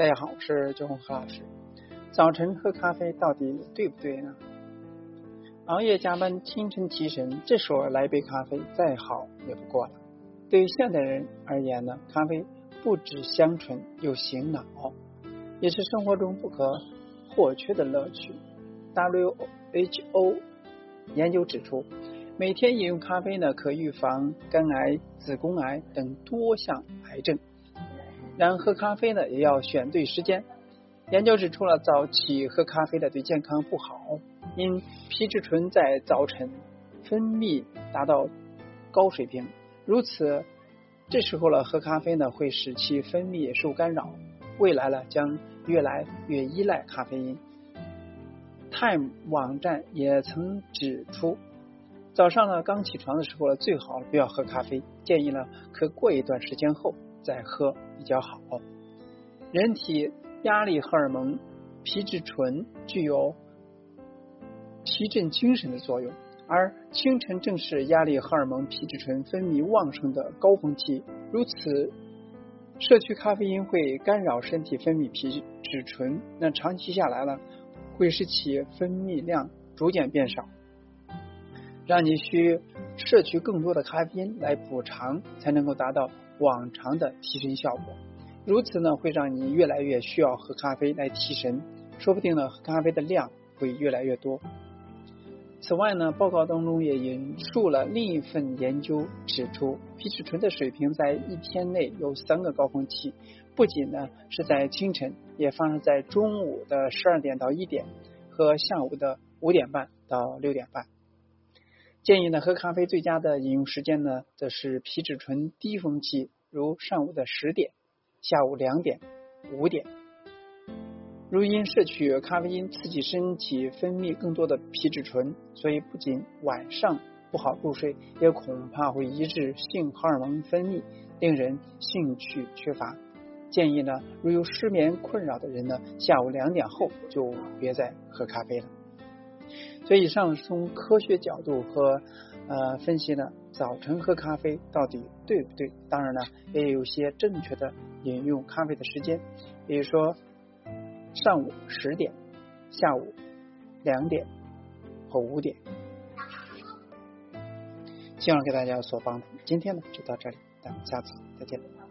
大家好，我是周红何老师。早晨喝咖啡到底对不对呢？熬夜加班，清晨提神，这时候来杯咖啡再好也不过了。对于现代人而言呢，咖啡不止香醇，又醒脑，也是生活中不可或缺的乐趣。WHO 研究指出，每天饮用咖啡呢，可预防肝癌、子宫癌等多项癌症。然喝咖啡呢，也要选对时间。研究指出了早起喝咖啡的对健康不好，因皮质醇在早晨分泌达到高水平，如此这时候了喝咖啡呢，会使其分泌受干扰，未来呢将越来越依赖咖啡因。Time 网站也曾指出，早上呢刚起床的时候呢，最好不要喝咖啡，建议呢可过一段时间后。再喝比较好。人体压力荷尔蒙皮质醇具有提振精神的作用，而清晨正是压力荷尔蒙皮质醇分泌旺盛的高峰期。如此，摄取咖啡因会干扰身体分泌皮质醇，那长期下来了，会使其分泌量逐渐变少，让你需摄取更多的咖啡因来补偿，才能够达到。往常的提神效果，如此呢会让你越来越需要喝咖啡来提神，说不定呢喝咖啡的量会越来越多。此外呢，报告当中也引述了另一份研究，指出皮质醇的水平在一天内有三个高峰期，不仅呢是在清晨，也发生在中午的十二点到一点和下午的五点半到六点半。建议呢，喝咖啡最佳的饮用时间呢，则是皮质醇低峰期，如上午的十点、下午两点、五点。如因摄取咖啡因刺激身体分泌更多的皮质醇，所以不仅晚上不好入睡，也恐怕会抑制性荷尔蒙分泌，令人兴趣缺乏。建议呢，如有失眠困扰的人呢，下午两点后就别再喝咖啡了。所以，以上从科学角度和呃分析呢，早晨喝咖啡到底对不对？当然呢，也有些正确的饮用咖啡的时间，比如说上午十点、下午两点和五点。希望给大家有所帮助。今天呢，就到这里，咱们下次再见。